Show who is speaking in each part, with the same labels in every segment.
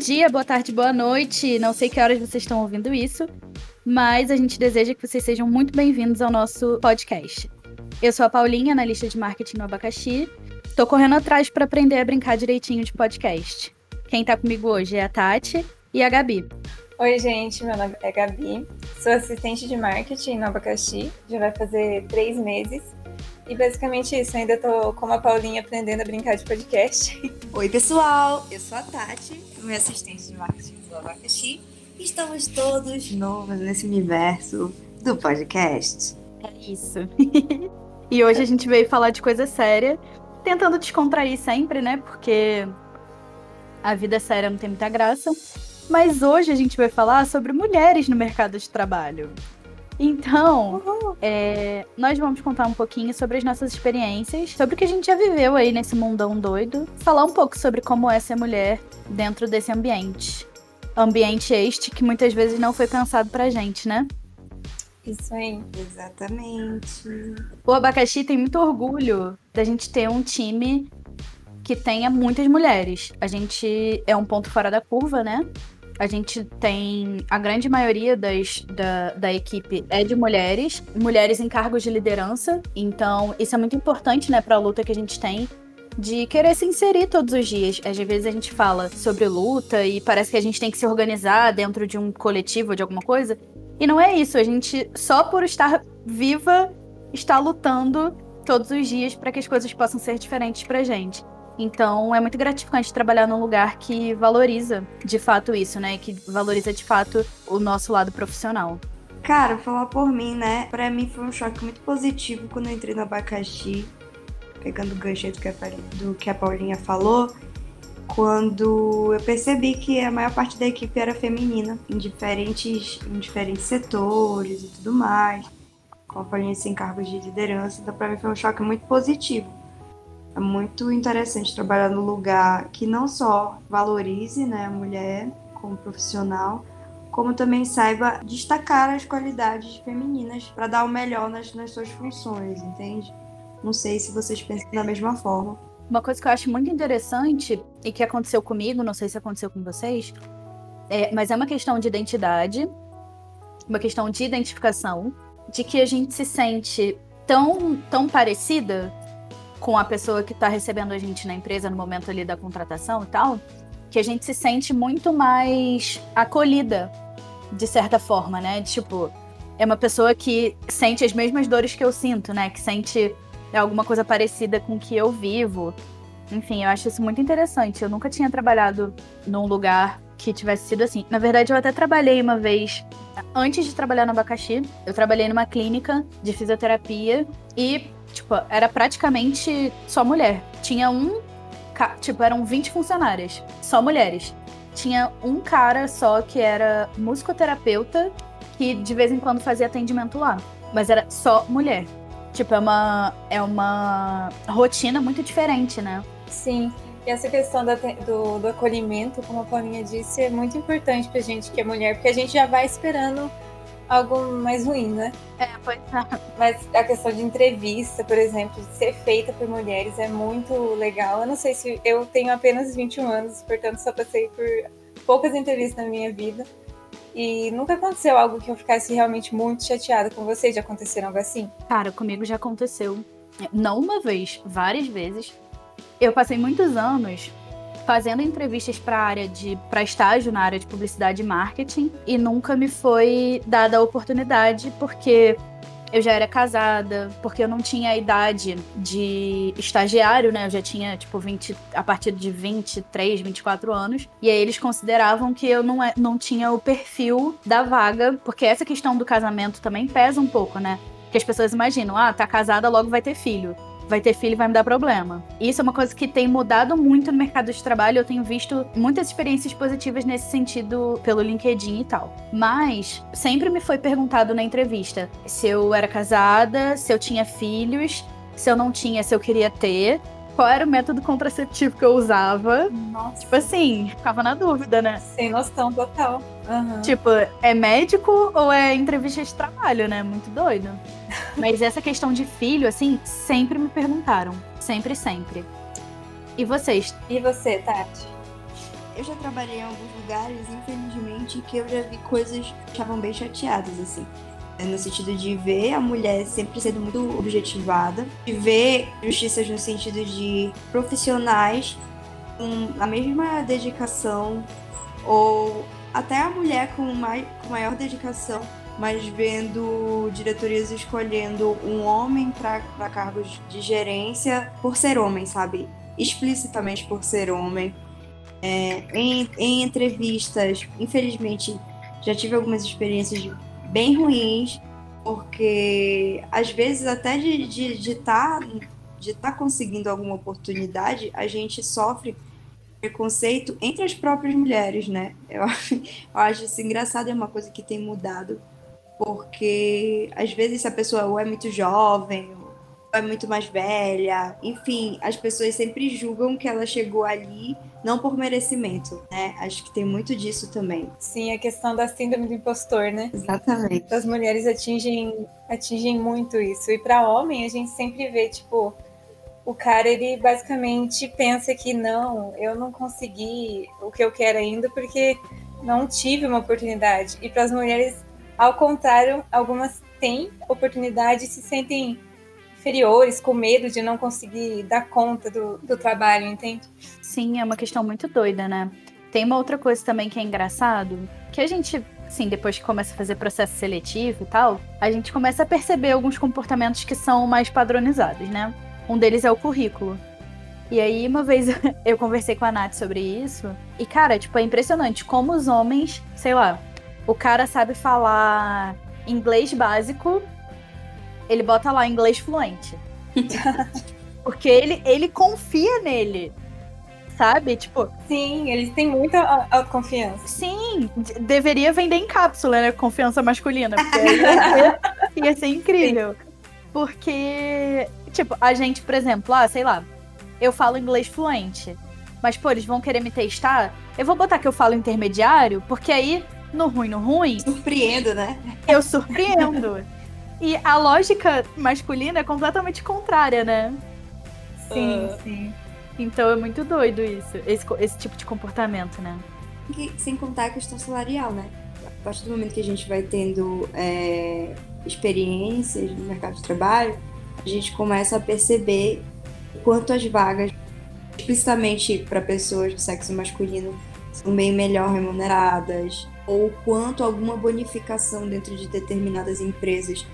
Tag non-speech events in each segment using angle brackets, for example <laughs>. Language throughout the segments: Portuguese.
Speaker 1: dia, boa tarde, boa noite. Não sei que horas vocês estão ouvindo isso, mas a gente deseja que vocês sejam muito bem-vindos ao nosso podcast. Eu sou a Paulinha, analista de marketing no Abacaxi. Tô correndo atrás para aprender a brincar direitinho de podcast. Quem tá comigo hoje é a Tati e a Gabi.
Speaker 2: Oi, gente, meu nome é Gabi, sou assistente de marketing no Abacaxi, já vai fazer três meses. E basicamente isso, ainda tô como a Paulinha aprendendo a brincar de podcast. <laughs>
Speaker 3: Oi, pessoal, eu sou a Tati, minha assistente de marketing do Abacaxi. E estamos todos novos nesse universo do podcast.
Speaker 1: É isso. <laughs> e hoje a gente veio falar de coisa séria, tentando descontrair sempre, né? Porque a vida séria não tem muita graça. Mas hoje a gente vai falar sobre mulheres no mercado de trabalho. Então, é, nós vamos contar um pouquinho sobre as nossas experiências, sobre o que a gente já viveu aí nesse mundão doido, falar um pouco sobre como é ser mulher dentro desse ambiente. Ambiente este que muitas vezes não foi pensado pra gente, né?
Speaker 2: Isso aí.
Speaker 3: Exatamente.
Speaker 1: O Abacaxi tem muito orgulho da gente ter um time que tenha muitas mulheres. A gente é um ponto fora da curva, né? A gente tem a grande maioria das, da, da equipe é de mulheres, mulheres em cargos de liderança. Então, isso é muito importante, né, para a luta que a gente tem de querer se inserir todos os dias. Às vezes a gente fala sobre luta e parece que a gente tem que se organizar dentro de um coletivo, de alguma coisa. E não é isso. A gente, só por estar viva, está lutando todos os dias para que as coisas possam ser diferentes pra gente. Então é muito gratificante trabalhar num lugar que valoriza de fato isso, né? Que valoriza de fato o nosso lado profissional.
Speaker 3: Cara, falar por mim, né? Pra mim foi um choque muito positivo quando eu entrei no abacaxi, pegando o gancho do que a, Paulinha falou, quando eu percebi que a maior parte da equipe era feminina, em diferentes, em diferentes setores e tudo mais, com a Paulinha sem cargos de liderança. Então, pra mim foi um choque muito positivo é muito interessante trabalhar no lugar que não só valorize né, a mulher como profissional, como também saiba destacar as qualidades femininas para dar o melhor nas, nas suas funções, entende? Não sei se vocês pensam da mesma forma.
Speaker 1: Uma coisa que eu acho muito interessante e que aconteceu comigo, não sei se aconteceu com vocês, é, mas é uma questão de identidade, uma questão de identificação, de que a gente se sente tão, tão parecida com a pessoa que está recebendo a gente na empresa no momento ali da contratação e tal, que a gente se sente muito mais acolhida, de certa forma, né? Tipo, é uma pessoa que sente as mesmas dores que eu sinto, né? Que sente alguma coisa parecida com o que eu vivo. Enfim, eu acho isso muito interessante. Eu nunca tinha trabalhado num lugar que tivesse sido assim. Na verdade, eu até trabalhei uma vez, antes de trabalhar no abacaxi, eu trabalhei numa clínica de fisioterapia e Tipo, era praticamente só mulher. Tinha um. Tipo, eram 20 funcionárias, só mulheres. Tinha um cara só que era musicoterapeuta, que de vez em quando fazia atendimento lá. Mas era só mulher. Tipo, é uma, é uma rotina muito diferente, né?
Speaker 2: Sim. E essa questão do, do, acolhimento, como a Paulinha disse, é muito importante pra gente que é mulher, porque a gente já vai esperando algo mais ruim, né?
Speaker 1: É, pois é.
Speaker 2: Mas a questão de entrevista, por exemplo, de ser feita por mulheres é muito legal. Eu não sei se eu tenho apenas 21 anos, portanto só passei por poucas entrevistas na minha vida. E nunca aconteceu algo que eu ficasse realmente muito chateada com você. Já aconteceram algo assim?
Speaker 1: Cara, comigo já aconteceu. Não uma vez, várias vezes. Eu passei muitos anos fazendo entrevistas para área de para estágio na área de publicidade e marketing e nunca me foi dada a oportunidade porque eu já era casada, porque eu não tinha a idade de estagiário, né? Eu já tinha, tipo, 20, a partir de 23, 24 anos. E aí eles consideravam que eu não, é, não tinha o perfil da vaga, porque essa questão do casamento também pesa um pouco, né? Que as pessoas imaginam, ah, tá casada, logo vai ter filho vai ter filho e vai me dar problema. Isso é uma coisa que tem mudado muito no mercado de trabalho. Eu tenho visto muitas experiências positivas nesse sentido pelo LinkedIn e tal. Mas sempre me foi perguntado na entrevista se eu era casada, se eu tinha filhos, se eu não tinha, se eu queria ter qual era o método contraceptivo que eu usava.
Speaker 2: Nossa.
Speaker 1: Tipo assim, ficava na dúvida, né?
Speaker 2: Sem noção total. Uhum.
Speaker 1: Tipo, é médico ou é entrevista de trabalho, né? Muito doido. Mas essa questão de filho, assim, sempre me perguntaram. Sempre, sempre. E vocês?
Speaker 2: E você, Tati?
Speaker 3: eu já trabalhei em alguns lugares, infelizmente, que eu já vi coisas que estavam bem chateadas, assim. É, no sentido de ver a mulher sempre sendo muito objetivada, de ver justiças no sentido de profissionais com a mesma dedicação, ou até a mulher com, mais, com maior dedicação, mas vendo diretorias escolhendo um homem para cargos de gerência por ser homem, sabe? Explicitamente por ser homem. É, em, em entrevistas, infelizmente, já tive algumas experiências bem ruins, porque às vezes até de estar de, de tá, de tá conseguindo alguma oportunidade, a gente sofre preconceito entre as próprias mulheres, né? Eu eu <laughs> acho isso engraçado, é uma coisa que tem mudado, porque às vezes a pessoa ou é muito jovem, ou é muito mais velha, enfim, as pessoas sempre julgam que ela chegou ali não por merecimento, né? Acho que tem muito disso também.
Speaker 2: Sim, a questão da síndrome do impostor, né?
Speaker 3: Exatamente.
Speaker 2: As mulheres atingem, atingem muito isso. E para homem, a gente sempre vê, tipo, o cara, ele basicamente pensa que não, eu não consegui o que eu quero ainda porque não tive uma oportunidade. E para as mulheres, ao contrário, algumas têm oportunidade e se sentem inferiores, com medo de não conseguir dar conta do, do trabalho, entende?
Speaker 1: Sim, é uma questão muito doida, né? Tem uma outra coisa também que é engraçado, que a gente, assim, depois que começa a fazer processo seletivo e tal, a gente começa a perceber alguns comportamentos que são mais padronizados, né? Um deles é o currículo. E aí, uma vez <laughs> eu conversei com a Nath sobre isso, e, cara, tipo, é impressionante como os homens, sei lá, o cara sabe falar inglês básico, ele bota lá inglês fluente. <laughs> Porque ele, ele confia nele. Sabe? Tipo.
Speaker 2: Sim, eles têm muita autoconfiança.
Speaker 1: Sim, deveria vender em cápsula, né? Confiança masculina. Porque ia, ser, <laughs> ia ser incrível. Porque, tipo, a gente, por exemplo, ah, sei lá, eu falo inglês fluente. Mas, pô, eles vão querer me testar. Eu vou botar que eu falo intermediário, porque aí, no ruim, no ruim.
Speaker 3: Surpreendo, né?
Speaker 1: Eu surpreendo. E a lógica masculina é completamente contrária, né?
Speaker 2: Sim, uh... sim.
Speaker 1: Então é muito doido isso, esse, esse tipo de comportamento, né?
Speaker 3: E, sem contar a questão salarial, né? A partir do momento que a gente vai tendo é, experiências no mercado de trabalho, a gente começa a perceber quanto as vagas, explicitamente para pessoas do sexo masculino, são bem melhor remuneradas, ou quanto alguma bonificação dentro de determinadas empresas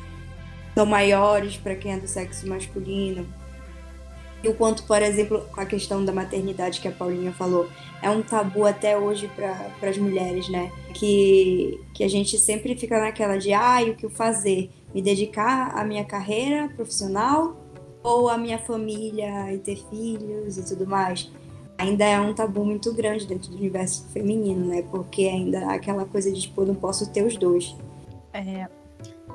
Speaker 3: são maiores para quem é do sexo masculino. E o quanto, por exemplo, a questão da maternidade que a Paulinha falou, é um tabu até hoje para as mulheres, né? Que, que a gente sempre fica naquela de, ah, o que eu fazer? Me dedicar à minha carreira profissional ou à minha família e ter filhos e tudo mais? Ainda é um tabu muito grande dentro do universo feminino, né? Porque ainda há aquela coisa de, tipo, eu não posso ter os dois.
Speaker 1: É,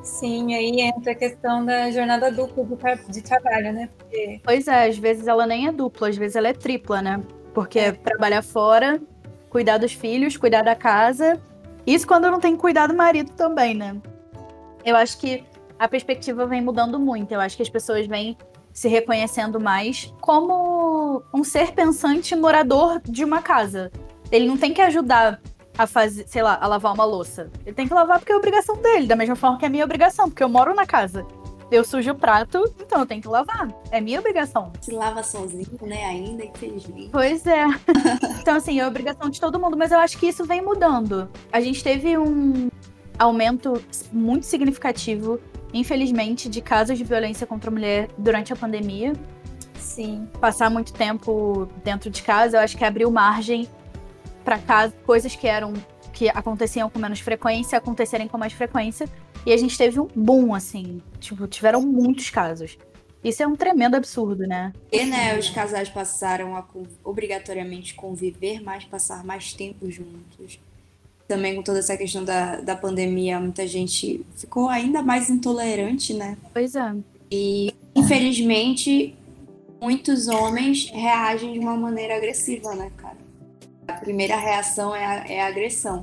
Speaker 2: Sim, aí entra a questão da jornada dupla de trabalho, né? Porque...
Speaker 1: Pois é, às vezes ela nem é dupla, às vezes ela é tripla, né? Porque é. trabalhar fora, cuidar dos filhos, cuidar da casa. Isso quando não tem que cuidar do marido também, né? Eu acho que a perspectiva vem mudando muito. Eu acho que as pessoas vêm se reconhecendo mais como um ser pensante morador de uma casa. Ele não tem que ajudar a fazer, sei lá, a lavar uma louça. Ele tem que lavar porque é obrigação dele, da mesma forma que é minha obrigação, porque eu moro na casa. Eu sujo o prato, então eu tenho que lavar. É minha obrigação.
Speaker 3: Se lava sozinho, né? Ainda, infelizmente.
Speaker 1: Pois é. <laughs> então, assim, é obrigação de todo mundo, mas eu acho que isso vem mudando. A gente teve um aumento muito significativo, infelizmente, de casos de violência contra a mulher durante a pandemia.
Speaker 2: Sim.
Speaker 1: Passar muito tempo dentro de casa, eu acho que abriu margem para coisas que eram que aconteciam com menos frequência acontecerem com mais frequência. E a gente teve um boom, assim. Tipo, tiveram muitos casos. Isso é um tremendo absurdo, né?
Speaker 3: E, né, os casais passaram a obrigatoriamente conviver mais, passar mais tempo juntos. Também com toda essa questão da, da pandemia, muita gente ficou ainda mais intolerante, né?
Speaker 1: Pois é.
Speaker 3: E, infelizmente, muitos homens reagem de uma maneira agressiva, né, cara? a primeira reação é a, é a agressão.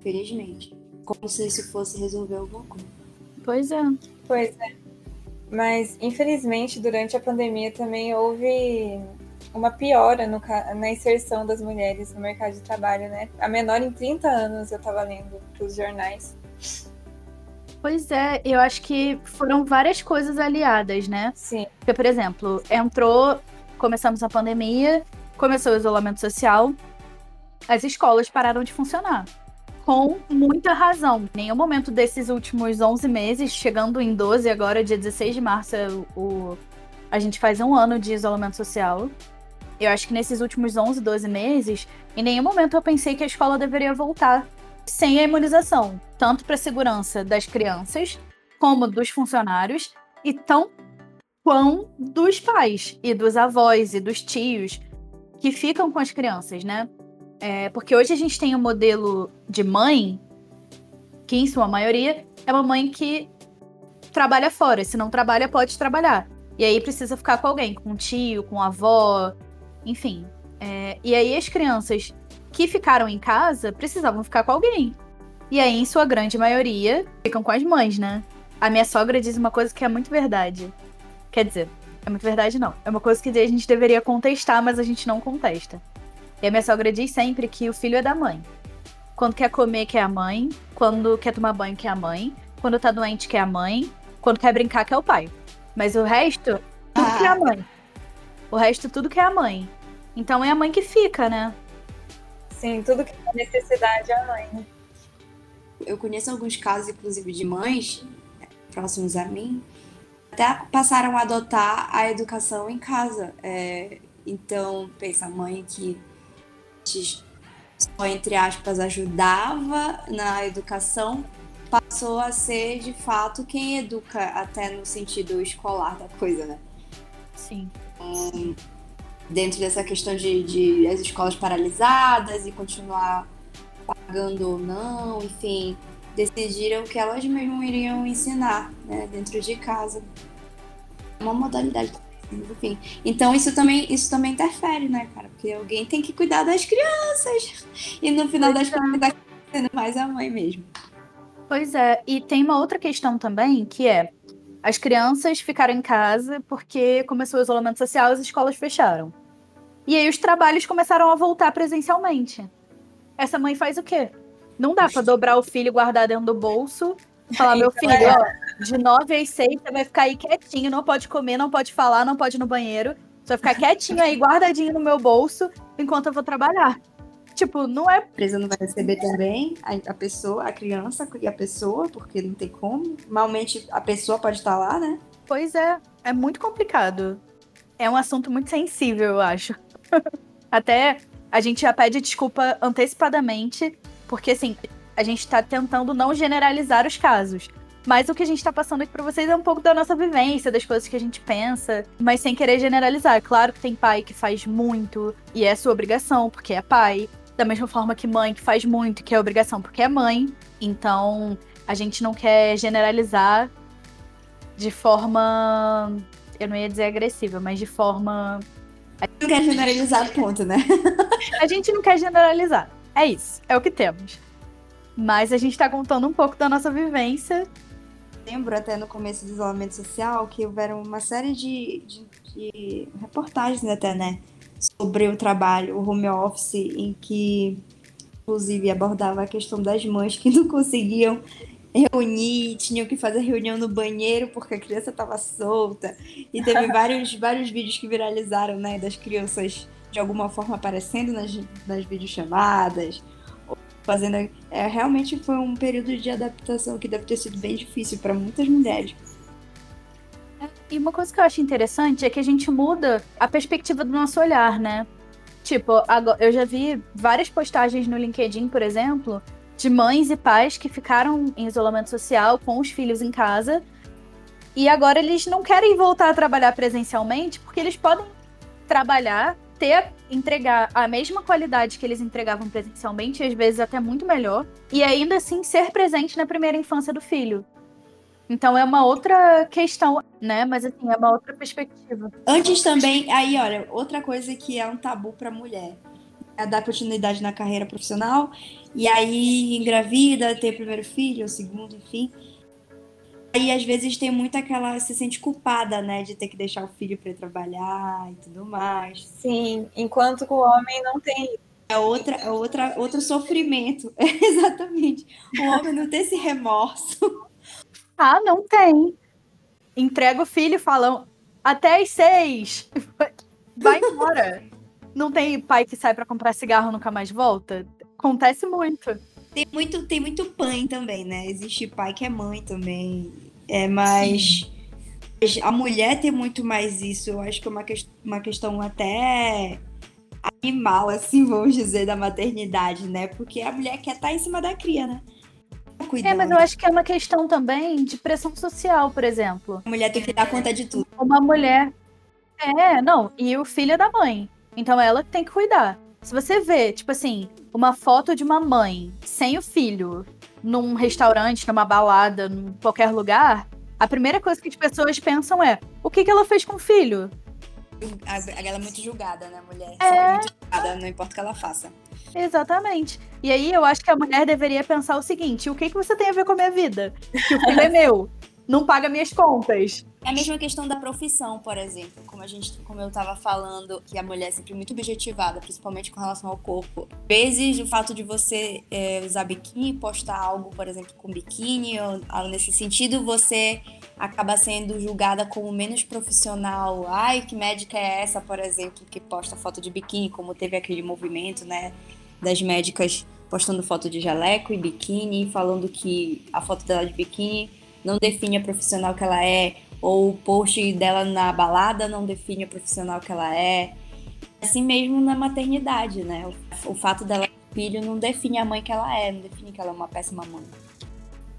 Speaker 3: Felizmente. Como se isso fosse resolver alguma coisa.
Speaker 1: Pois é.
Speaker 2: Pois é. Mas, infelizmente, durante a pandemia também houve uma piora no, na inserção das mulheres no mercado de trabalho, né? A menor em 30 anos eu estava lendo os jornais.
Speaker 1: Pois é, eu acho que foram várias coisas aliadas, né?
Speaker 2: Sim.
Speaker 1: Porque, por exemplo, entrou, começamos a pandemia, começou o isolamento social, as escolas pararam de funcionar. Com muita razão. Em nenhum momento desses últimos 11 meses, chegando em 12, agora, dia 16 de março, é o, a gente faz um ano de isolamento social. Eu acho que nesses últimos 11, 12 meses, em nenhum momento eu pensei que a escola deveria voltar sem a imunização, tanto para a segurança das crianças como dos funcionários e tão quão dos pais e dos avós e dos tios que ficam com as crianças, né? É, porque hoje a gente tem um modelo de mãe, que em sua maioria é uma mãe que trabalha fora. Se não trabalha, pode trabalhar. E aí precisa ficar com alguém, com um tio, com a avó, enfim. É, e aí as crianças que ficaram em casa precisavam ficar com alguém. E aí, em sua grande maioria, ficam com as mães, né? A minha sogra diz uma coisa que é muito verdade. Quer dizer, é muito verdade, não. É uma coisa que a gente deveria contestar, mas a gente não contesta. E a minha sogra diz sempre que o filho é da mãe. Quando quer comer, quer a mãe. Quando quer tomar banho, quer a mãe. Quando tá doente, quer a mãe. Quando quer brincar, quer o pai. Mas o resto, tudo ah. que é a mãe. O resto, tudo que é a mãe. Então é a mãe que fica, né?
Speaker 2: Sim, tudo que é necessidade é a mãe. Né?
Speaker 3: Eu conheço alguns casos, inclusive, de mães próximos a mim, até passaram a adotar a educação em casa. É, então, pensa, a mãe que só, entre aspas, ajudava na educação, passou a ser, de fato, quem educa, até no sentido escolar da coisa, né?
Speaker 1: Sim.
Speaker 3: Um, dentro dessa questão de, de as escolas paralisadas e continuar pagando ou não, enfim, decidiram que elas mesmas iriam ensinar, né, dentro de casa. Uma modalidade enfim. Então isso também, isso também interfere, né, cara? Porque alguém tem que cuidar das crianças. E no final pois das é. contas, tá sendo mais a mãe mesmo.
Speaker 1: Pois é, e tem uma outra questão também, que é as crianças ficaram em casa porque começou o isolamento social, as escolas fecharam. E aí os trabalhos começaram a voltar presencialmente. Essa mãe faz o quê? Não dá para dobrar o filho e guardar dentro do bolso Falar, meu filho, é. ó, de 9 às 6 você vai ficar aí quietinho, não pode comer, não pode falar, não pode ir no banheiro. Você vai ficar quietinho aí, guardadinho no meu bolso, enquanto eu vou trabalhar. Tipo, não é. A
Speaker 3: empresa não vai receber também a, a pessoa, a criança e a pessoa, porque não tem como. Malmente a pessoa pode estar lá, né?
Speaker 1: Pois é, é muito complicado. É um assunto muito sensível, eu acho. <laughs> Até a gente já pede desculpa antecipadamente, porque assim, a gente está tentando não generalizar os casos. Mas o que a gente está passando aqui para vocês é um pouco da nossa vivência, das coisas que a gente pensa, mas sem querer generalizar. Claro que tem pai que faz muito e é sua obrigação, porque é pai. Da mesma forma que mãe que faz muito, que é obrigação, porque é mãe. Então, a gente não quer generalizar de forma. Eu não ia dizer agressiva, mas de forma.
Speaker 3: Não quer generalizar, ponto, né? <laughs>
Speaker 1: a gente não quer generalizar. É isso. É o que temos. Mas a gente está contando um pouco da nossa vivência.
Speaker 3: Lembro até no começo do isolamento social que houveram uma série de, de, de reportagens até, né? Sobre o trabalho, o home office, em que inclusive abordava a questão das mães que não conseguiam reunir, tinham que fazer reunião no banheiro porque a criança estava solta. E teve <laughs> vários, vários vídeos que viralizaram, né, das crianças de alguma forma aparecendo nas, nas videochamadas, fazendo. É, realmente foi um período de adaptação que deve ter sido bem difícil para muitas mulheres.
Speaker 1: E uma coisa que eu acho interessante é que a gente muda a perspectiva do nosso olhar, né? Tipo, agora, eu já vi várias postagens no LinkedIn, por exemplo, de mães e pais que ficaram em isolamento social com os filhos em casa e agora eles não querem voltar a trabalhar presencialmente porque eles podem trabalhar ter, entregar a mesma qualidade que eles entregavam presencialmente, às vezes até muito melhor, e ainda assim ser presente na primeira infância do filho. Então é uma outra questão, né? Mas assim, é uma outra perspectiva.
Speaker 3: Antes também, aí olha, outra coisa que é um tabu para mulher é dar continuidade na carreira profissional e aí engravida, ter o primeiro filho, o segundo, enfim. E às vezes tem muito aquela. se sente culpada, né? De ter que deixar o filho para trabalhar e tudo mais.
Speaker 2: Sim, enquanto o homem não tem.
Speaker 3: É outra, é outra, outro sofrimento. <laughs> Exatamente. O homem não tem esse remorso.
Speaker 1: Ah, não tem. Entrega o filho e falam até as seis. <laughs> Vai embora. não tem pai que sai para comprar cigarro e nunca mais volta? Acontece muito.
Speaker 3: Tem muito, tem muito pai também, né? Existe pai que é mãe também. É, mas Sim. a mulher tem muito mais isso. Eu acho que é uma, que, uma questão até animal, assim, vamos dizer, da maternidade, né? Porque a mulher quer estar tá em cima da cria, né?
Speaker 1: Cuidando. É, mas eu acho que é uma questão também de pressão social, por exemplo.
Speaker 3: A mulher tem que dar conta de tudo.
Speaker 1: Uma mulher. É, não. E o filho é da mãe. Então ela tem que cuidar. Se você vê, tipo assim, uma foto de uma mãe sem o filho num restaurante, numa balada, em qualquer lugar, a primeira coisa que as pessoas pensam é: o que, que ela fez com o filho?
Speaker 3: Ela é muito julgada, né, mulher? É... muito julgada, não importa o que ela faça.
Speaker 1: Exatamente. E aí eu acho que a mulher deveria pensar o seguinte: o que, que você tem a ver com a minha vida? Que o filho é meu, não paga minhas contas.
Speaker 3: É a mesma questão da profissão, por exemplo. Como a gente, como eu estava falando, que a mulher é sempre muito objetivada, principalmente com relação ao corpo. Vezes, o fato de você é, usar biquíni, postar algo, por exemplo, com biquíni, ou algo nesse sentido, você acaba sendo julgada como menos profissional. Ai, que médica é essa, por exemplo, que posta foto de biquíni, como teve aquele movimento, né, das médicas postando foto de jaleco e biquíni, falando que a foto dela de biquíni não define a profissional que ela é, ou o post dela na balada não define a profissional que ela é. Assim mesmo na maternidade, né? O, o fato dela ter filho não define a mãe que ela é, não define que ela é uma péssima mãe.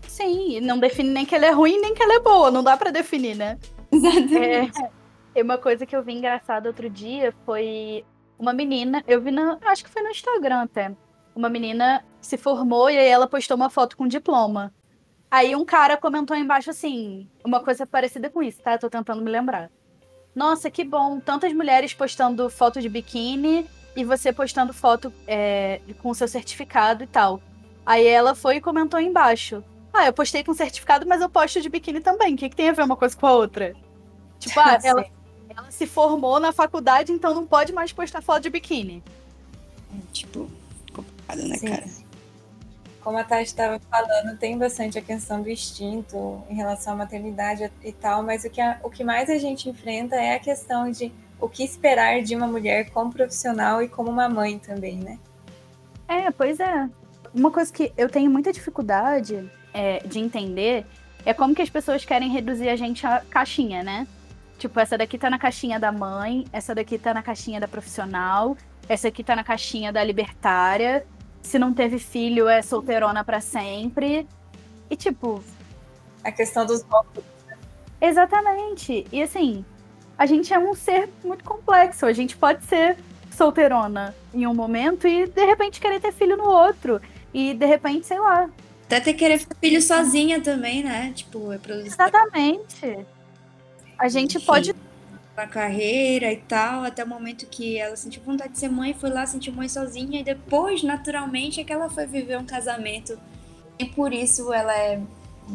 Speaker 1: Sim, não define nem que ela é ruim, nem que ela é boa, não dá para definir, né?
Speaker 3: Exatamente.
Speaker 1: É, uma coisa que eu vi engraçada outro dia foi uma menina, eu vi na, acho que foi no Instagram até. Uma menina se formou e aí ela postou uma foto com diploma. Aí um cara comentou embaixo assim, uma coisa parecida com isso, tá? Tô tentando me lembrar. Nossa, que bom, tantas mulheres postando foto de biquíni e você postando foto é, com seu certificado e tal. Aí ela foi e comentou embaixo. Ah, eu postei com certificado, mas eu posto de biquíni também. O que, que tem a ver uma coisa com a outra? Tipo, ah, <laughs> ela, ela se formou na faculdade, então não pode mais postar foto de biquíni.
Speaker 3: Tipo, complicado, né, Sim. cara?
Speaker 2: Como a Tati estava falando, tem bastante a questão do instinto em relação à maternidade e tal, mas o que, a, o que mais a gente enfrenta é a questão de o que esperar de uma mulher como profissional e como uma mãe também, né?
Speaker 1: É, pois é. Uma coisa que eu tenho muita dificuldade é, de entender é como que as pessoas querem reduzir a gente a caixinha, né? Tipo, essa daqui tá na caixinha da mãe, essa daqui tá na caixinha da profissional, essa aqui tá na caixinha da libertária, se não teve filho é solteirona para sempre. E tipo.
Speaker 2: A questão dos rótulos.
Speaker 1: Exatamente. E assim, a gente é um ser muito complexo. A gente pode ser solteirona em um momento e de repente querer ter filho no outro. E de repente, sei lá.
Speaker 3: Até ter querer ter filho sozinha também, né? Tipo, é produzir.
Speaker 1: Exatamente. A gente pode
Speaker 3: a carreira e tal, até o momento que ela sentiu vontade de ser mãe, foi lá, sentiu mãe sozinha, e depois, naturalmente, é que ela foi viver um casamento. E por isso ela é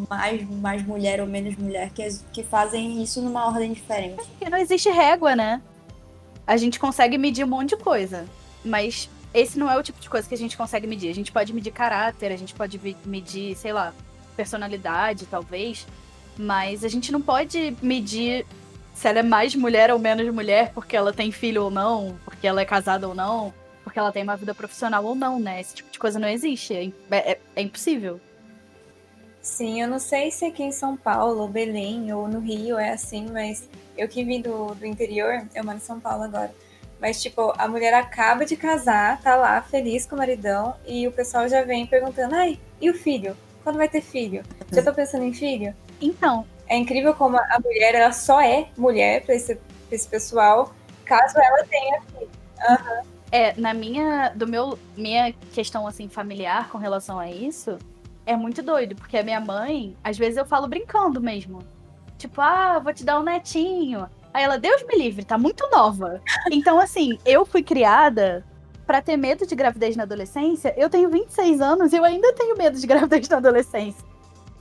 Speaker 3: mais, mais mulher ou menos mulher, que, que fazem isso numa ordem diferente.
Speaker 1: Porque não existe régua, né? A gente consegue medir um monte de coisa, mas esse não é o tipo de coisa que a gente consegue medir. A gente pode medir caráter, a gente pode medir, sei lá, personalidade, talvez, mas a gente não pode medir se ela é mais mulher ou menos mulher, porque ela tem filho ou não, porque ela é casada ou não, porque ela tem uma vida profissional ou não, né? Esse tipo de coisa não existe. É, é, é impossível.
Speaker 2: Sim, eu não sei se aqui em São Paulo, ou Belém, ou no Rio é assim, mas eu que vim do, do interior, eu moro em São Paulo agora. Mas, tipo, a mulher acaba de casar, tá lá, feliz com o maridão, e o pessoal já vem perguntando: ai, e o filho? Quando vai ter filho? Já tô pensando em filho?
Speaker 1: Então,
Speaker 2: é incrível como a mulher ela só é mulher para esse, esse pessoal caso ela tenha. Uhum.
Speaker 1: É, na minha, do meu, minha questão assim familiar com relação a isso, é muito doido, porque a minha mãe, às vezes eu falo brincando mesmo. Tipo, ah, vou te dar um netinho. Aí ela, Deus me livre, tá muito nova. Então, assim, eu fui criada para ter medo de gravidez na adolescência. Eu tenho 26 anos e eu ainda tenho medo de <laughs> gravidez na adolescência.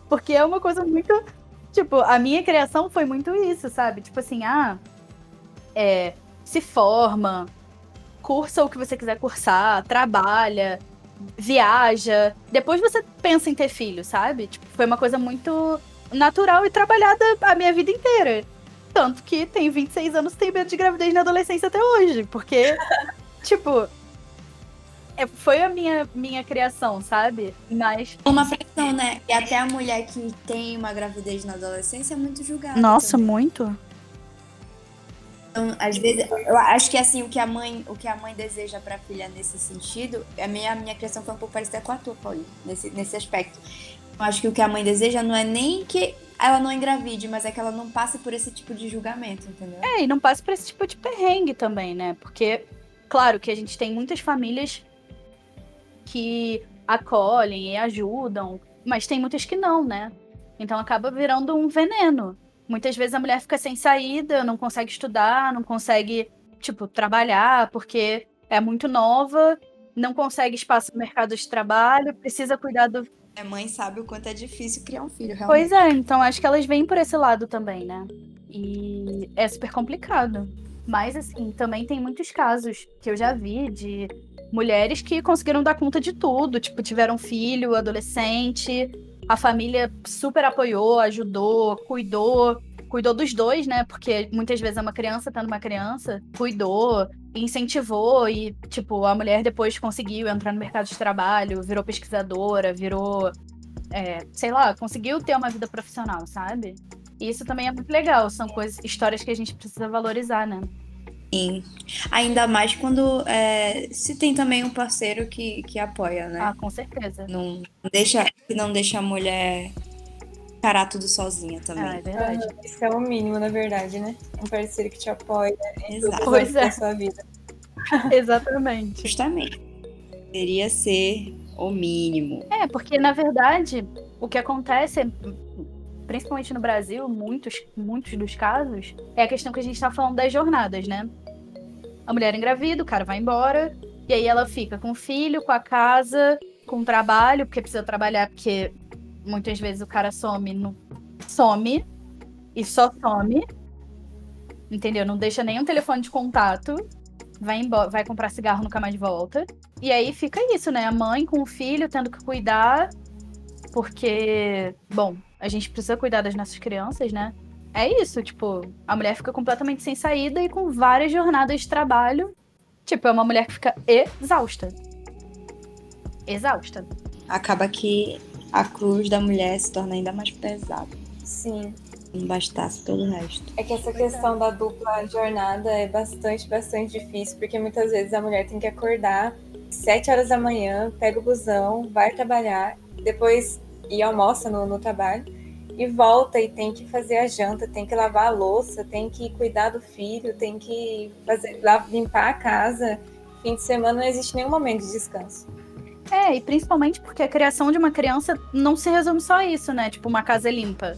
Speaker 1: Porque é uma coisa muito tipo, a minha criação foi muito isso, sabe? Tipo assim, ah, é, se forma, cursa o que você quiser cursar, trabalha, viaja. Depois você pensa em ter filho, sabe? Tipo, foi uma coisa muito natural e trabalhada a minha vida inteira. Tanto que tenho 26 anos tenho medo de gravidez na adolescência até hoje. Porque, <laughs> tipo, é, foi a minha, minha criação, sabe? Mas.
Speaker 3: Uma pressão, né? E até a mulher que tem uma gravidez na adolescência é muito julgada.
Speaker 1: Nossa, também. muito.
Speaker 3: Então, às vezes, eu acho que assim, o que a mãe, o que a mãe deseja para a filha nesse sentido, a minha, a minha criação foi um pouco parecida com a tua, Paulinho, nesse, nesse aspecto. Eu acho que o que a mãe deseja não é nem que ela não engravide, mas é que ela não passe por esse tipo de julgamento, entendeu?
Speaker 1: É, e não passe por esse tipo de perrengue também, né? Porque, claro que a gente tem muitas famílias que acolhem e ajudam, mas tem muitas que não, né? Então acaba virando um veneno. Muitas vezes a mulher fica sem saída, não consegue estudar, não consegue, tipo, trabalhar, porque é muito nova, não consegue espaço no mercado de trabalho, precisa cuidar do.
Speaker 3: A mãe sabe o quanto é difícil criar um filho, realmente.
Speaker 1: Pois é, então acho que elas vêm por esse lado também, né? E é super complicado. Mas, assim, também tem muitos casos que eu já vi de mulheres que conseguiram dar conta de tudo, tipo, tiveram filho, adolescente, a família super apoiou, ajudou, cuidou, cuidou dos dois, né? Porque muitas vezes é uma criança tendo uma criança, cuidou, incentivou e, tipo, a mulher depois conseguiu entrar no mercado de trabalho, virou pesquisadora, virou, é, sei lá, conseguiu ter uma vida profissional, sabe? Isso também é muito legal, são coisas, histórias que a gente precisa valorizar, né?
Speaker 3: Sim. Ainda mais quando é, se tem também um parceiro que, que apoia, né?
Speaker 1: Ah, com certeza.
Speaker 3: Não deixa, não deixa a mulher parar tudo sozinha também. Ah,
Speaker 1: é verdade.
Speaker 2: Ah, isso é o mínimo, na verdade, né? Um parceiro que te apoia
Speaker 1: Exato. Pois é.
Speaker 2: sua vida. <laughs>
Speaker 1: Exatamente.
Speaker 3: Justamente. Deveria ser o mínimo.
Speaker 1: É, porque na verdade o que acontece é principalmente no Brasil, muitos, muitos dos casos, é a questão que a gente está falando das jornadas, né? A mulher engravida, o cara vai embora, e aí ela fica com o filho, com a casa, com o trabalho, porque precisa trabalhar, porque muitas vezes o cara some, no... some, e só some, entendeu? Não deixa nenhum telefone de contato, vai embora, vai comprar cigarro nunca mais volta. E aí fica isso, né? A mãe com o filho tendo que cuidar, porque, bom, a gente precisa cuidar das nossas crianças, né? É isso, tipo, a mulher fica completamente sem saída e com várias jornadas de trabalho. Tipo, é uma mulher que fica exausta. Exausta.
Speaker 3: Acaba que a cruz da mulher se torna ainda mais pesada.
Speaker 2: Sim.
Speaker 3: Não bastasse todo o resto.
Speaker 2: É que essa questão da dupla jornada é bastante, bastante difícil, porque muitas vezes a mulher tem que acordar sete horas da manhã, pega o busão, vai trabalhar, depois e almoça no, no trabalho e volta e tem que fazer a janta, tem que lavar a louça, tem que cuidar do filho, tem que fazer, limpar a casa. Fim de semana não existe nenhum momento de descanso.
Speaker 1: É, e principalmente porque a criação de uma criança não se resume só a isso, né? Tipo, uma casa limpa.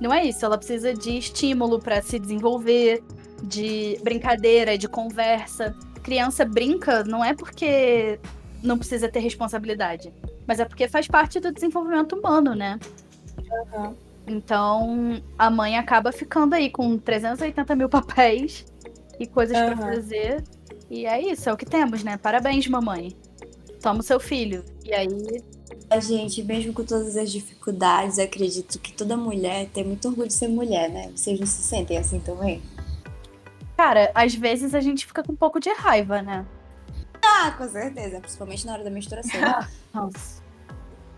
Speaker 1: Não é isso, ela precisa de estímulo para se desenvolver, de brincadeira, de conversa. Criança brinca não é porque não precisa ter responsabilidade. Mas é porque faz parte do desenvolvimento humano, né?
Speaker 2: Uhum.
Speaker 1: Então, a mãe acaba ficando aí com 380 mil papéis e coisas uhum. para fazer. E é isso, é o que temos, né? Parabéns, mamãe. Toma o seu filho. E aí.
Speaker 3: A gente, mesmo com todas as dificuldades, acredito que toda mulher tem muito orgulho de ser mulher, né? Vocês não se sentem assim também?
Speaker 1: Cara, às vezes a gente fica com um pouco de raiva, né?
Speaker 3: Ah, com certeza, principalmente na hora da menstruação. <laughs>
Speaker 1: Nossa.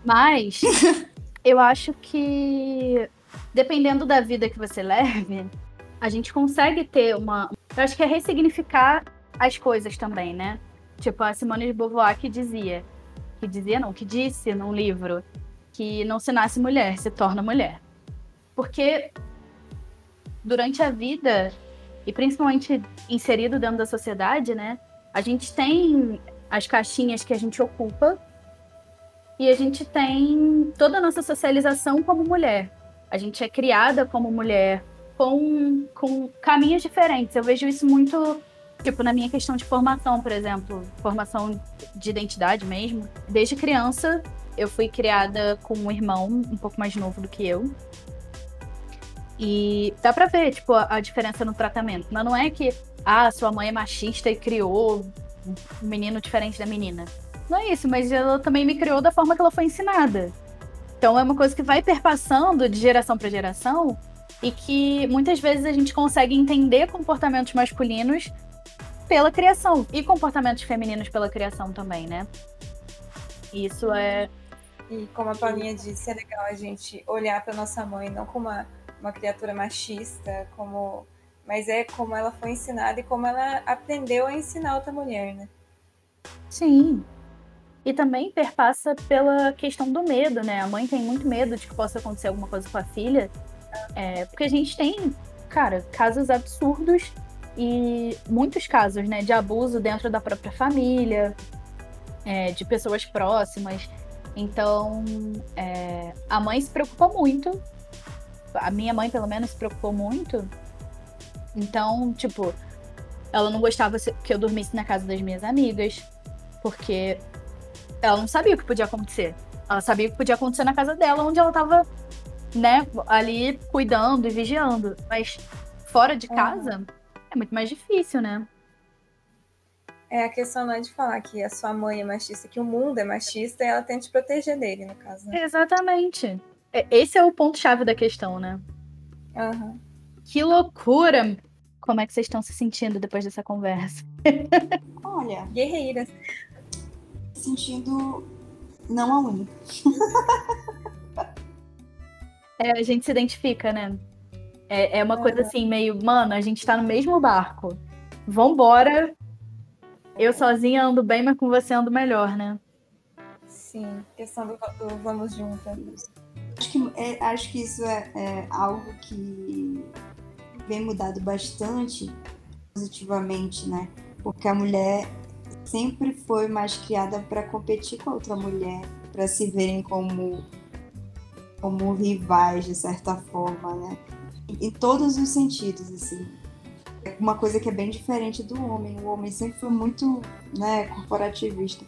Speaker 1: Mas <laughs> eu acho que dependendo da vida que você leve, a gente consegue ter uma. Eu acho que é ressignificar as coisas também, né? Tipo, a Simone de Beauvoir que dizia, que dizia não, que disse num livro que não se nasce mulher, se torna mulher. Porque durante a vida, e principalmente inserido dentro da sociedade, né? A gente tem as caixinhas que a gente ocupa e a gente tem toda a nossa socialização como mulher. A gente é criada como mulher, com, com caminhos diferentes. Eu vejo isso muito, tipo, na minha questão de formação, por exemplo, formação de identidade mesmo. Desde criança, eu fui criada com um irmão um pouco mais novo do que eu. E dá pra ver, tipo, a, a diferença no tratamento. Mas não é que, ah, sua mãe é machista e criou um menino diferente da menina. Não é isso, mas ela também me criou da forma que ela foi ensinada. Então é uma coisa que vai perpassando de geração para geração e que muitas vezes a gente consegue entender comportamentos masculinos pela criação e comportamentos femininos pela criação também, né? Isso é.
Speaker 2: E como a Paulinha disse, é legal a gente olhar para nossa mãe não como uma, uma criatura machista, como mas é como ela foi ensinada e como ela aprendeu a ensinar outra mulher, né?
Speaker 1: Sim, e também perpassa pela questão do medo, né? A mãe tem muito medo de que possa acontecer alguma coisa com a filha. É, porque a gente tem, cara, casos absurdos e muitos casos, né? De abuso dentro da própria família, é, de pessoas próximas. Então, é, a mãe se preocupa muito. A minha mãe, pelo menos, se preocupou muito. Então, tipo, ela não gostava que eu dormisse na casa das minhas amigas, porque ela não sabia o que podia acontecer. Ela sabia o que podia acontecer na casa dela, onde ela tava, né, ali cuidando e vigiando. Mas fora de casa uhum. é muito mais difícil, né?
Speaker 2: É, a questão não é de falar que a sua mãe é machista, que o mundo é machista e ela tenta te proteger dele, no caso. Né?
Speaker 1: Exatamente. Esse é o ponto-chave da questão, né?
Speaker 2: Uhum.
Speaker 1: Que loucura! Como é que vocês estão se sentindo depois dessa conversa? <laughs>
Speaker 3: Olha,
Speaker 2: guerreiras
Speaker 3: sentindo não a única.
Speaker 1: é, a gente se identifica, né? É, é uma é. coisa assim, meio, mano, a gente tá no mesmo barco. Vambora. Eu sozinha ando bem, mas com você ando melhor, né?
Speaker 2: Sim, questão do, do vamos juntas.
Speaker 3: Acho que, é, acho que isso é, é algo que vem mudado bastante positivamente, né? Porque a mulher sempre foi mais criada para competir com outra mulher, para se verem como como rivais de certa forma, né? Em todos os sentidos, assim. É uma coisa que é bem diferente do homem. O homem sempre foi muito, né, corporativista.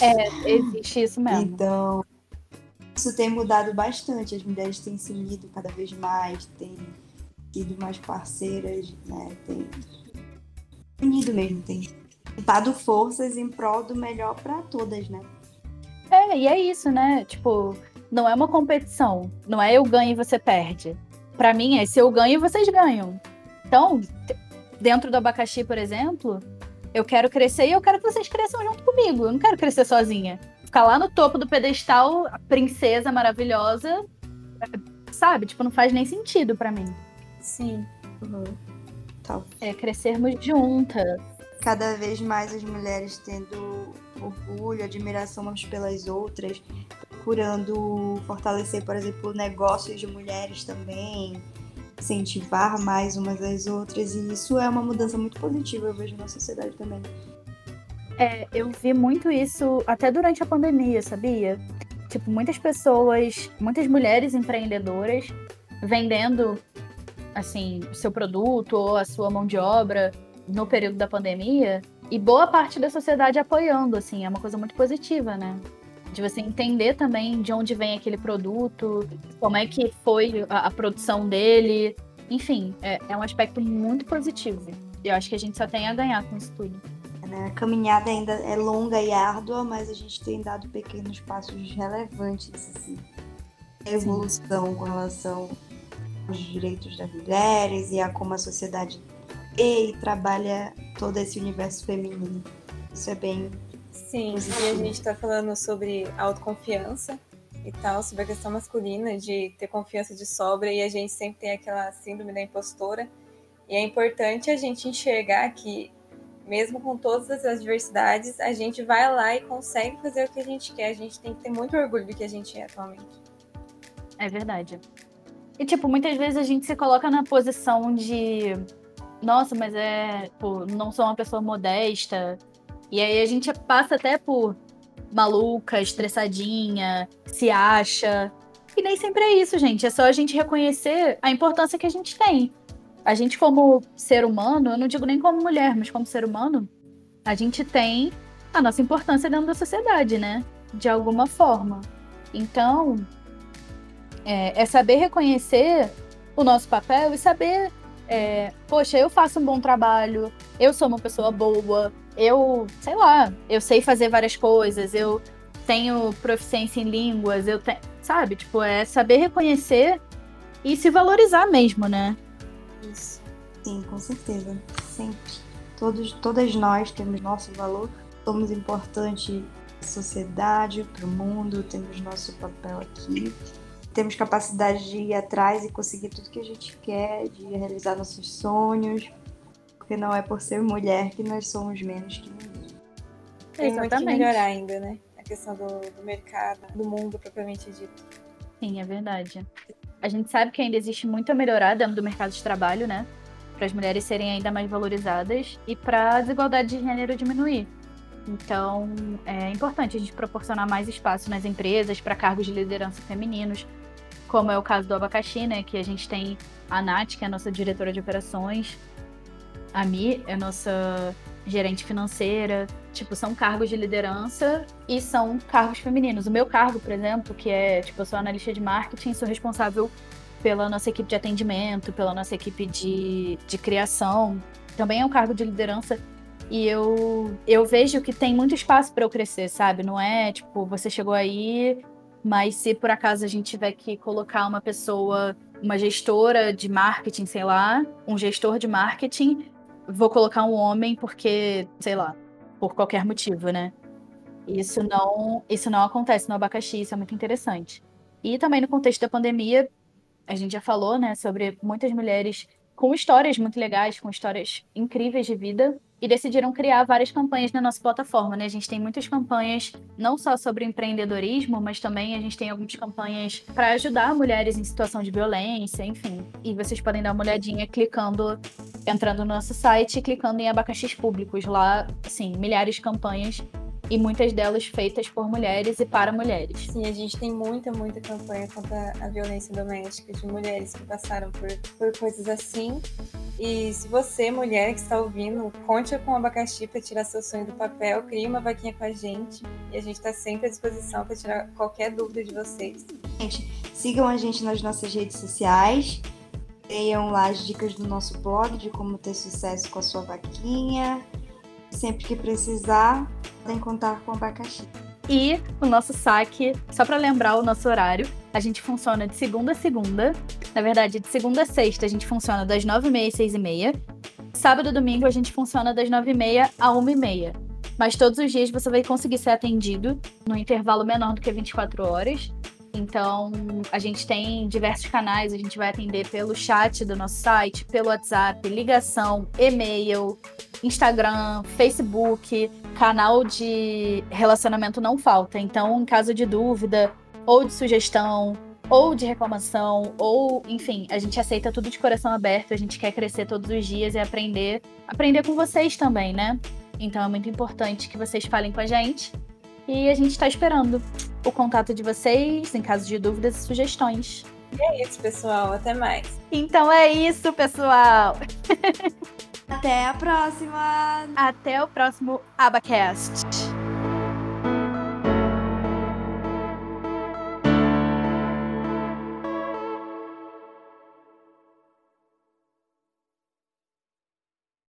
Speaker 1: É, existe isso mesmo.
Speaker 3: Então, isso tem mudado bastante. As mulheres têm se unido cada vez mais, têm sido mais parceiras, né? Tem unido mesmo, tem dado forças em prol do melhor para todas, né?
Speaker 1: É, e é isso, né? Tipo, não é uma competição. Não é eu ganho e você perde. Para mim é se eu ganho, vocês ganham. Então, dentro do abacaxi, por exemplo, eu quero crescer e eu quero que vocês cresçam junto comigo. Eu não quero crescer sozinha. Ficar lá no topo do pedestal, a princesa maravilhosa, sabe? Tipo, não faz nem sentido para mim.
Speaker 2: Sim. Uhum.
Speaker 3: Tá.
Speaker 1: É crescermos juntas
Speaker 3: cada vez mais as mulheres tendo orgulho, admiração umas pelas outras, procurando fortalecer, por exemplo, negócios de mulheres também, incentivar mais umas às outras, e isso é uma mudança muito positiva, eu vejo na sociedade também.
Speaker 1: É, eu vi muito isso até durante a pandemia, sabia? Tipo, muitas pessoas, muitas mulheres empreendedoras vendendo assim, o seu produto ou a sua mão de obra no período da pandemia e boa parte da sociedade apoiando, assim, é uma coisa muito positiva, né? De você entender também de onde vem aquele produto, como é que foi a, a produção dele. Enfim, é, é, um aspecto muito positivo. E eu acho que a gente só tem a ganhar com isso tudo.
Speaker 3: É, a caminhada ainda é longa e árdua, mas a gente tem dado pequenos passos relevantes, assim. Evolução com relação aos direitos das mulheres e a como a sociedade e trabalha todo esse universo feminino. Isso é bem.
Speaker 2: Sim, positivo. e a gente está falando sobre autoconfiança e tal, sobre a questão masculina de ter confiança de sobra e a gente sempre tem aquela síndrome da impostora. E é importante a gente enxergar que, mesmo com todas as adversidades, a gente vai lá e consegue fazer o que a gente quer. A gente tem que ter muito orgulho do que a gente é atualmente.
Speaker 1: É verdade. E, tipo, muitas vezes a gente se coloca na posição de nossa, mas é, pô, não sou uma pessoa modesta. E aí a gente passa até por maluca, estressadinha, se acha. E nem sempre é isso, gente. É só a gente reconhecer a importância que a gente tem. A gente, como ser humano, eu não digo nem como mulher, mas como ser humano, a gente tem a nossa importância dentro da sociedade, né? De alguma forma. Então, é, é saber reconhecer o nosso papel e saber, é, poxa, eu faço um bom trabalho, eu sou uma pessoa boa, eu, sei lá, eu sei fazer várias coisas, eu tenho proficiência em línguas, eu tenho, sabe? Tipo, é saber reconhecer e se valorizar mesmo, né?
Speaker 3: Isso. Sim, com certeza. Sempre. Todos, todas nós temos nosso valor, somos importantes sociedade, para o mundo, temos nosso papel aqui. Temos capacidade de ir atrás e conseguir tudo que a gente quer, de realizar nossos sonhos, porque não é por ser mulher que nós somos menos que ninguém.
Speaker 2: Tem Exatamente. muito que melhorar ainda, né? A questão do, do mercado, do mundo propriamente dito.
Speaker 1: Sim, é verdade. A gente sabe que ainda existe muito a melhorar dentro do mercado de trabalho, né? Para as mulheres serem ainda mais valorizadas e para a desigualdade de gênero diminuir. Então, é importante a gente proporcionar mais espaço nas empresas para cargos de liderança femininos, como é o caso do abacaxi, né? Que a gente tem a Nath, que é a nossa diretora de operações, a Mi é nossa gerente financeira. Tipo, são cargos de liderança e são cargos femininos. O meu cargo, por exemplo, que é, tipo, eu sou analista de marketing, sou responsável pela nossa equipe de atendimento, pela nossa equipe de, de criação. Também é um cargo de liderança. E eu, eu vejo que tem muito espaço para eu crescer, sabe? Não é tipo, você chegou aí, mas se por acaso a gente tiver que colocar uma pessoa, uma gestora de marketing, sei lá, um gestor de marketing, vou colocar um homem porque, sei lá, por qualquer motivo, né? Isso não, isso não acontece no abacaxi, isso é muito interessante. E também no contexto da pandemia, a gente já falou, né, sobre muitas mulheres com histórias muito legais, com histórias incríveis de vida, e decidiram criar várias campanhas na nossa plataforma, né? A gente tem muitas campanhas não só sobre empreendedorismo, mas também a gente tem algumas campanhas para ajudar mulheres em situação de violência, enfim. E vocês podem dar uma olhadinha clicando, entrando no nosso site e clicando em abacaxis públicos. Lá, assim, milhares de campanhas e muitas delas feitas por mulheres e para mulheres.
Speaker 2: Sim, a gente tem muita, muita campanha contra a violência doméstica de mulheres que passaram por, por coisas assim. E se você, mulher que está ouvindo, conte com o abacaxi para tirar seu sonho do papel, crie uma vaquinha com a gente e a gente está sempre à disposição para tirar qualquer dúvida de vocês.
Speaker 3: Gente, sigam a gente nas nossas redes sociais. Tenham lá as dicas do nosso blog de como ter sucesso com a sua vaquinha. Sempre que precisar, podem contar com abacaxi.
Speaker 1: E o nosso saque, só para lembrar o nosso horário, a gente funciona de segunda a segunda. Na verdade, de segunda a sexta, a gente funciona das 9h30 às 6h30. Sábado e domingo, a gente funciona das 9h30 a 1h30. Mas todos os dias você vai conseguir ser atendido no intervalo menor do que 24 horas. Então, a gente tem diversos canais, a gente vai atender pelo chat do nosso site, pelo WhatsApp, ligação, e-mail, Instagram, Facebook, canal de relacionamento não falta. Então, em caso de dúvida, ou de sugestão, ou de reclamação, ou, enfim, a gente aceita tudo de coração aberto, a gente quer crescer todos os dias e aprender, aprender com vocês também, né? Então é muito importante que vocês falem com a gente. E a gente está esperando o contato de vocês em caso de dúvidas e sugestões.
Speaker 2: E é isso, pessoal. Até mais.
Speaker 1: Então é isso, pessoal.
Speaker 3: Até a próxima.
Speaker 1: Até o próximo Abacast.